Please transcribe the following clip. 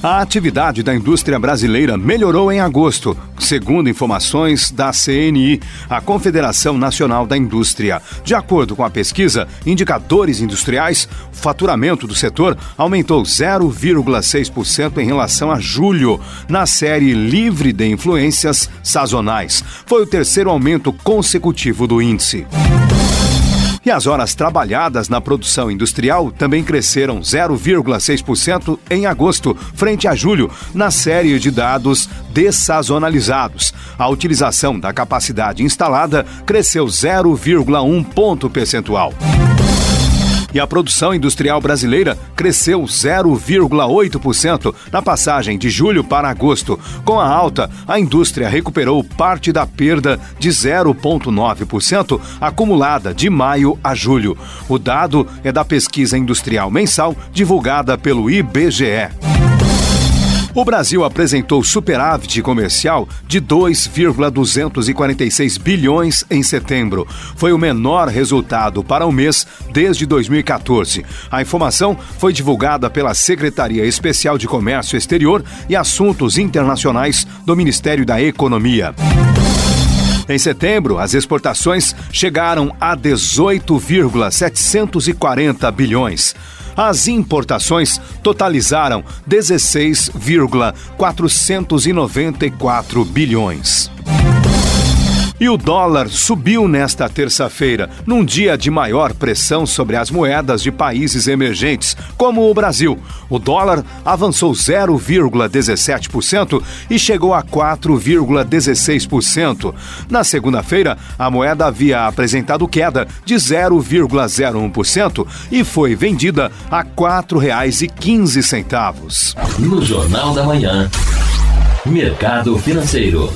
A atividade da indústria brasileira melhorou em agosto, segundo informações da CNI, a Confederação Nacional da Indústria. De acordo com a pesquisa Indicadores Industriais, o faturamento do setor aumentou 0,6% em relação a julho, na série livre de influências sazonais. Foi o terceiro aumento consecutivo do índice. E as horas trabalhadas na produção industrial também cresceram 0,6% em agosto, frente a julho, na série de dados dessazonalizados. A utilização da capacidade instalada cresceu 0,1 ponto percentual. E a produção industrial brasileira cresceu 0,8% na passagem de julho para agosto. Com a alta, a indústria recuperou parte da perda de 0,9% acumulada de maio a julho. O dado é da pesquisa industrial mensal divulgada pelo IBGE. O Brasil apresentou superávit comercial de 2,246 bilhões em setembro. Foi o menor resultado para o mês desde 2014. A informação foi divulgada pela Secretaria Especial de Comércio Exterior e Assuntos Internacionais do Ministério da Economia. Em setembro, as exportações chegaram a 18,740 bilhões. As importações totalizaram 16,494 bilhões. E o dólar subiu nesta terça-feira, num dia de maior pressão sobre as moedas de países emergentes, como o Brasil. O dólar avançou 0,17% e chegou a 4,16%. Na segunda-feira, a moeda havia apresentado queda de 0,01% e foi vendida a R$ 4,15. No Jornal da Manhã, Mercado Financeiro.